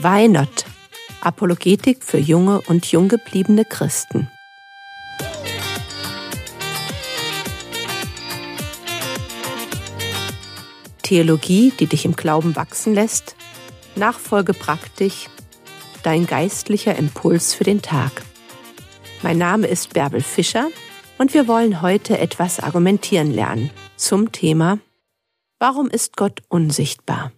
Why Not? Apologetik für junge und junggebliebene Christen. Theologie, die dich im Glauben wachsen lässt, Nachfolge praktisch, dein geistlicher Impuls für den Tag. Mein Name ist Bärbel Fischer und wir wollen heute etwas argumentieren lernen zum Thema Warum ist Gott unsichtbar?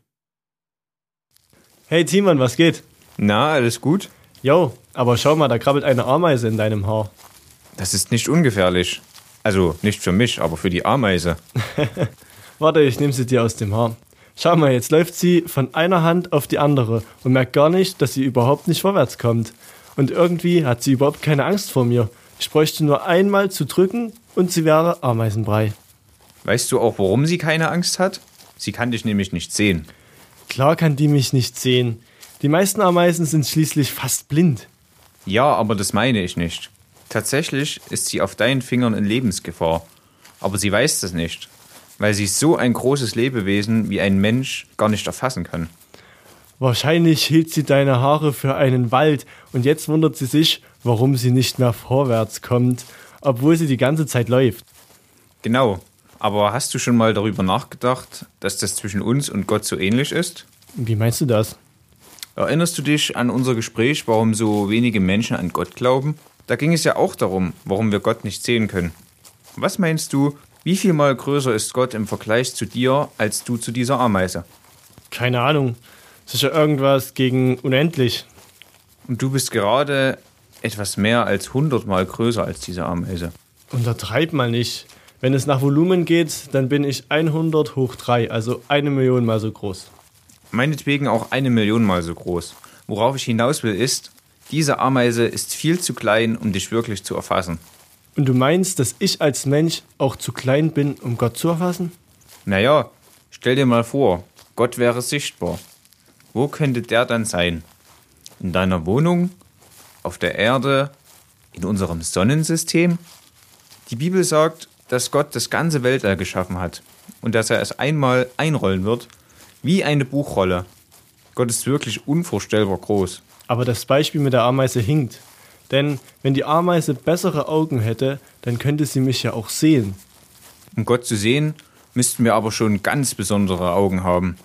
Hey Timon, was geht? Na, alles gut? Jo, aber schau mal, da krabbelt eine Ameise in deinem Haar. Das ist nicht ungefährlich. Also nicht für mich, aber für die Ameise. Warte, ich nehme sie dir aus dem Haar. Schau mal, jetzt läuft sie von einer Hand auf die andere und merkt gar nicht, dass sie überhaupt nicht vorwärts kommt. Und irgendwie hat sie überhaupt keine Angst vor mir. Ich bräuchte nur einmal zu drücken und sie wäre Ameisenbrei. Weißt du auch, warum sie keine Angst hat? Sie kann dich nämlich nicht sehen. Klar kann die mich nicht sehen. Die meisten Ameisen sind schließlich fast blind. Ja, aber das meine ich nicht. Tatsächlich ist sie auf deinen Fingern in Lebensgefahr. Aber sie weiß das nicht, weil sie so ein großes Lebewesen wie ein Mensch gar nicht erfassen kann. Wahrscheinlich hielt sie deine Haare für einen Wald und jetzt wundert sie sich, warum sie nicht mehr vorwärts kommt, obwohl sie die ganze Zeit läuft. Genau. Aber hast du schon mal darüber nachgedacht, dass das zwischen uns und Gott so ähnlich ist? Wie meinst du das? Erinnerst du dich an unser Gespräch, warum so wenige Menschen an Gott glauben? Da ging es ja auch darum, warum wir Gott nicht sehen können. Was meinst du, wie viel mal größer ist Gott im Vergleich zu dir als du zu dieser Ameise? Keine Ahnung. Sicher irgendwas gegen unendlich. Und du bist gerade etwas mehr als hundertmal größer als diese Ameise. Untertreib mal nicht. Wenn es nach Volumen geht, dann bin ich 100 hoch 3, also eine Million mal so groß. Meinetwegen auch eine Million mal so groß. Worauf ich hinaus will, ist, diese Ameise ist viel zu klein, um dich wirklich zu erfassen. Und du meinst, dass ich als Mensch auch zu klein bin, um Gott zu erfassen? Naja, stell dir mal vor, Gott wäre sichtbar. Wo könnte der dann sein? In deiner Wohnung? Auf der Erde? In unserem Sonnensystem? Die Bibel sagt, dass Gott das ganze Weltall geschaffen hat und dass er es einmal einrollen wird, wie eine Buchrolle. Gott ist wirklich unvorstellbar groß. Aber das Beispiel mit der Ameise hinkt. Denn wenn die Ameise bessere Augen hätte, dann könnte sie mich ja auch sehen. Um Gott zu sehen, müssten wir aber schon ganz besondere Augen haben.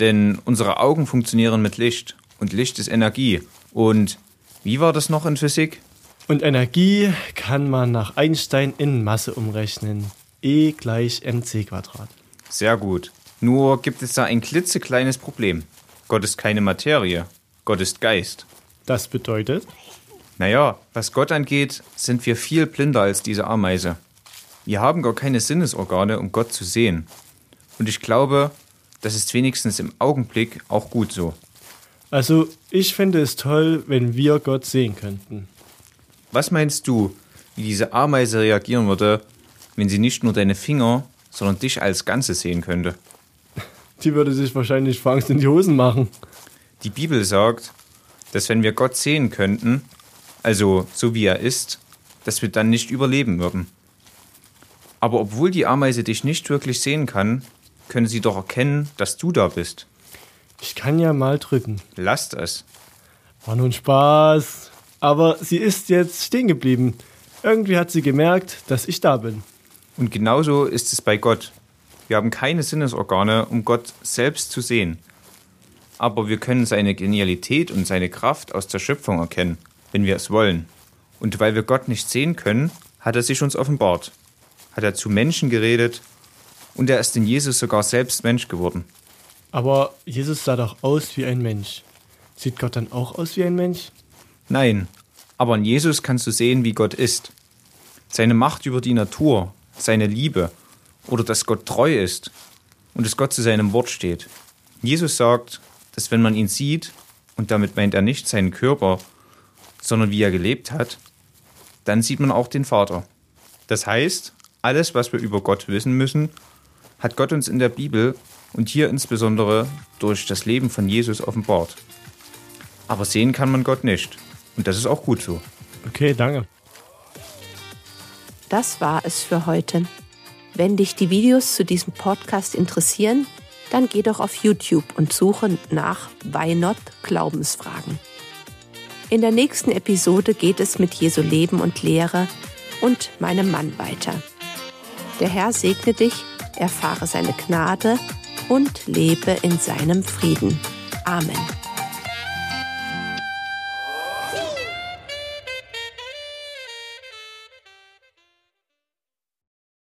Denn unsere Augen funktionieren mit Licht und Licht ist Energie. Und wie war das noch in Physik? Und Energie kann man nach Einstein in Masse umrechnen. E gleich mc Quadrat. Sehr gut. Nur gibt es da ein klitzekleines Problem. Gott ist keine Materie. Gott ist Geist. Das bedeutet? Naja, was Gott angeht, sind wir viel blinder als diese Ameise. Wir haben gar keine Sinnesorgane, um Gott zu sehen. Und ich glaube, das ist wenigstens im Augenblick auch gut so. Also, ich finde es toll, wenn wir Gott sehen könnten. Was meinst du, wie diese Ameise reagieren würde, wenn sie nicht nur deine Finger, sondern dich als Ganzes sehen könnte? Die würde sich wahrscheinlich vor Angst in die Hosen machen. Die Bibel sagt, dass wenn wir Gott sehen könnten, also so wie er ist, dass wir dann nicht überleben würden. Aber obwohl die Ameise dich nicht wirklich sehen kann, können sie doch erkennen, dass du da bist. Ich kann ja mal drücken. Lasst es. War nun Spaß. Aber sie ist jetzt stehen geblieben. Irgendwie hat sie gemerkt, dass ich da bin. Und genauso ist es bei Gott. Wir haben keine Sinnesorgane, um Gott selbst zu sehen. Aber wir können seine Genialität und seine Kraft aus der Schöpfung erkennen, wenn wir es wollen. Und weil wir Gott nicht sehen können, hat er sich uns offenbart. Hat er zu Menschen geredet und er ist in Jesus sogar selbst Mensch geworden. Aber Jesus sah doch aus wie ein Mensch. Sieht Gott dann auch aus wie ein Mensch? Nein, aber in Jesus kannst du sehen, wie Gott ist. Seine Macht über die Natur, seine Liebe oder dass Gott treu ist und dass Gott zu seinem Wort steht. Jesus sagt, dass wenn man ihn sieht, und damit meint er nicht seinen Körper, sondern wie er gelebt hat, dann sieht man auch den Vater. Das heißt, alles, was wir über Gott wissen müssen, hat Gott uns in der Bibel und hier insbesondere durch das Leben von Jesus offenbart. Aber sehen kann man Gott nicht. Und das ist auch gut so. Okay, danke. Das war es für heute. Wenn dich die Videos zu diesem Podcast interessieren, Dann geh doch auf YouTube und suche nach Why Not Glaubensfragen. In der nächsten Episode geht es mit Jesu Leben und Lehre und meinem Mann weiter. Der Herr segne dich, erfahre seine Gnade und lebe in seinem Frieden. Amen.